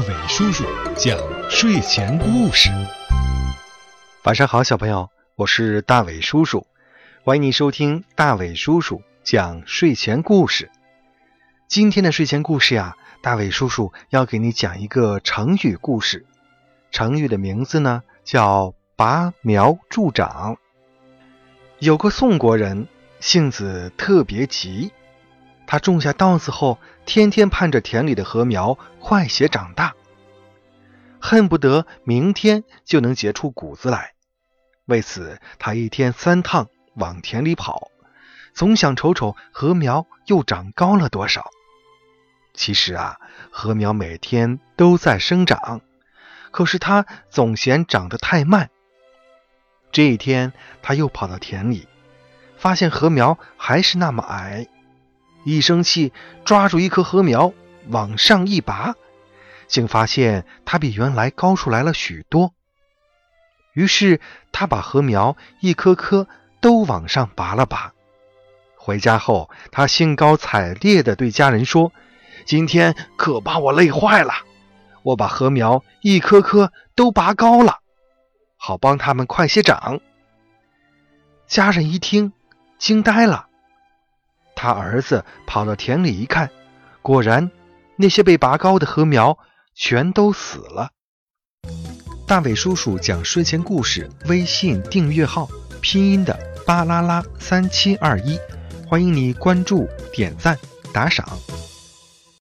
伟叔叔讲睡前故事。晚上好，小朋友，我是大伟叔叔，欢迎你收听大伟叔叔讲睡前故事。今天的睡前故事呀，大伟叔叔要给你讲一个成语故事，成语的名字呢叫拔苗助长。有个宋国人，性子特别急。他种下稻子后，天天盼着田里的禾苗快些长大，恨不得明天就能结出谷子来。为此，他一天三趟往田里跑，总想瞅瞅禾苗又长高了多少。其实啊，禾苗每天都在生长，可是他总嫌长得太慢。这一天，他又跑到田里，发现禾苗还是那么矮。一生气，抓住一棵禾苗往上一拔，竟发现它比原来高出来了许多。于是他把禾苗一棵棵都往上拔了拔。回家后，他兴高采烈地对家人说：“今天可把我累坏了！我把禾苗一棵棵都拔高了，好帮他们快些长。”家人一听，惊呆了。他儿子跑到田里一看，果然，那些被拔高的禾苗全都死了。大伟叔叔讲睡前故事微信订阅号，拼音的巴啦啦三七二一，欢迎你关注、点赞、打赏。